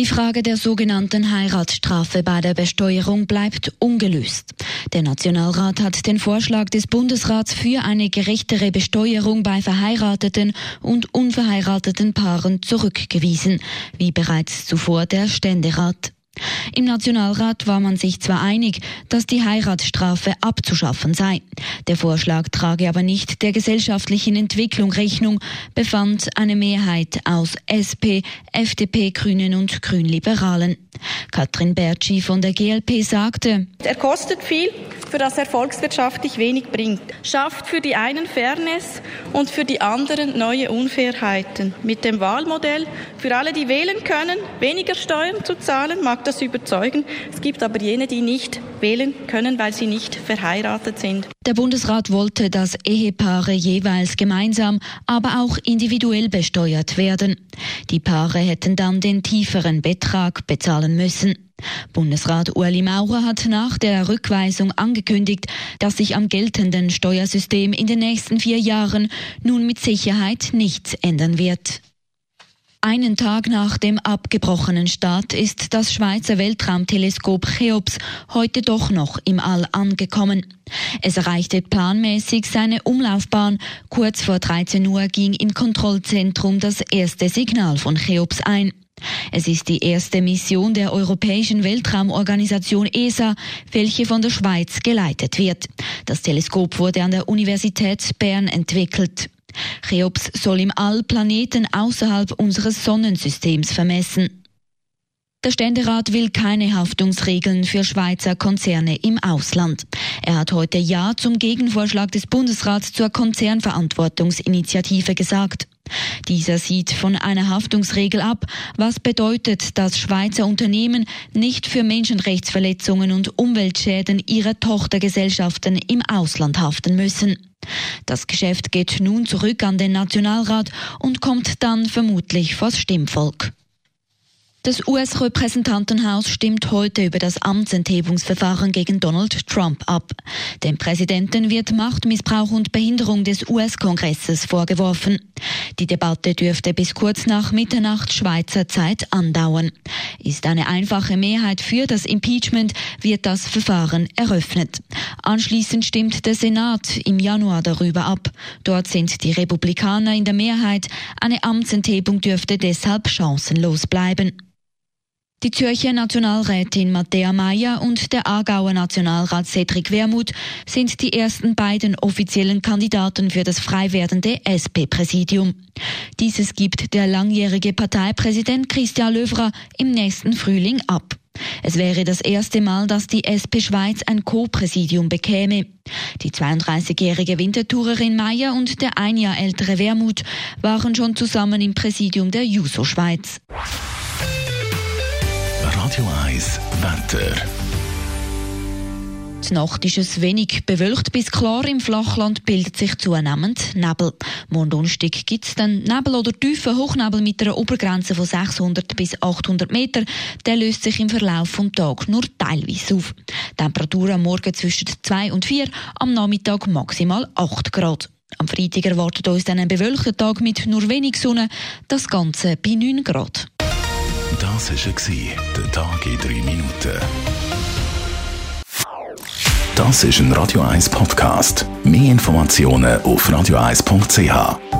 Die Frage der sogenannten Heiratsstrafe bei der Besteuerung bleibt ungelöst. Der Nationalrat hat den Vorschlag des Bundesrats für eine gerechtere Besteuerung bei verheirateten und unverheirateten Paaren zurückgewiesen, wie bereits zuvor der Ständerat. Im Nationalrat war man sich zwar einig, dass die Heiratsstrafe abzuschaffen sei. Der Vorschlag trage aber nicht der gesellschaftlichen Entwicklung Rechnung, befand eine Mehrheit aus SP, FDP, Grünen und Grünliberalen. Katrin Bertschi von der GLP sagte, er kostet viel, für das er wenig bringt, schafft für die einen Fairness und für die anderen neue Unfairheiten. Mit dem Wahlmodell für alle, die wählen können, weniger Steuern zu zahlen, mag das überzeugen. Es gibt aber jene, die nicht wählen können, weil sie nicht verheiratet sind. Der Bundesrat wollte, dass Ehepaare jeweils gemeinsam, aber auch individuell besteuert werden. Die Paare hätten dann den tieferen Betrag bezahlen müssen. Bundesrat Ueli Maurer hat nach der Rückweisung angekündigt, dass sich am geltenden Steuersystem in den nächsten vier Jahren nun mit Sicherheit nichts ändern wird. Einen Tag nach dem abgebrochenen Start ist das Schweizer Weltraumteleskop Cheops heute doch noch im All angekommen. Es erreichte planmäßig seine Umlaufbahn. Kurz vor 13 Uhr ging im Kontrollzentrum das erste Signal von Cheops ein. Es ist die erste Mission der Europäischen Weltraumorganisation ESA, welche von der Schweiz geleitet wird. Das Teleskop wurde an der Universität Bern entwickelt. Cheops soll im All Planeten außerhalb unseres Sonnensystems vermessen. Der Ständerat will keine Haftungsregeln für Schweizer Konzerne im Ausland. Er hat heute Ja zum Gegenvorschlag des Bundesrats zur Konzernverantwortungsinitiative gesagt. Dieser sieht von einer Haftungsregel ab, was bedeutet, dass Schweizer Unternehmen nicht für Menschenrechtsverletzungen und Umweltschäden ihrer Tochtergesellschaften im Ausland haften müssen. Das Geschäft geht nun zurück an den Nationalrat und kommt dann vermutlich vors Stimmvolk. Das US-Repräsentantenhaus stimmt heute über das Amtsenthebungsverfahren gegen Donald Trump ab. Dem Präsidenten wird Machtmissbrauch und Behinderung des US-Kongresses vorgeworfen. Die Debatte dürfte bis kurz nach Mitternacht Schweizer Zeit andauern. Ist eine einfache Mehrheit für das Impeachment, wird das Verfahren eröffnet. Anschließend stimmt der Senat im Januar darüber ab. Dort sind die Republikaner in der Mehrheit. Eine Amtsenthebung dürfte deshalb chancenlos bleiben. Die Zürcher Nationalrätin Matthäa Mayer und der Aargauer Nationalrat Cedric Wermuth sind die ersten beiden offiziellen Kandidaten für das frei werdende SP-Präsidium. Dieses gibt der langjährige Parteipräsident Christian Löwra im nächsten Frühling ab. Es wäre das erste Mal, dass die SP Schweiz ein Co-Präsidium bekäme. Die 32-jährige Wintertourerin Mayer und der ein Jahr ältere Wermuth waren schon zusammen im Präsidium der Juso Schweiz. Radio 1 Wetter. Die Nacht ist es wenig bewölkt bis klar. Im Flachland bildet sich zunehmend Nebel. Morgen Donnerstag gibt es dann Nebel oder tiefen Hochnebel mit einer Obergrenze von 600 bis 800 Meter. Der löst sich im Verlauf des Tages nur teilweise auf. Temperatur am Morgen zwischen 2 und 4, am Nachmittag maximal 8 Grad. Am Freitag erwartet uns dann ein bewölkter Tag mit nur wenig Sonne, das Ganze bei 9 Grad. Das war der Tag in 3 Minuten. Das ist ein Radio 1 Podcast. Mehr Informationen auf radio1.ch.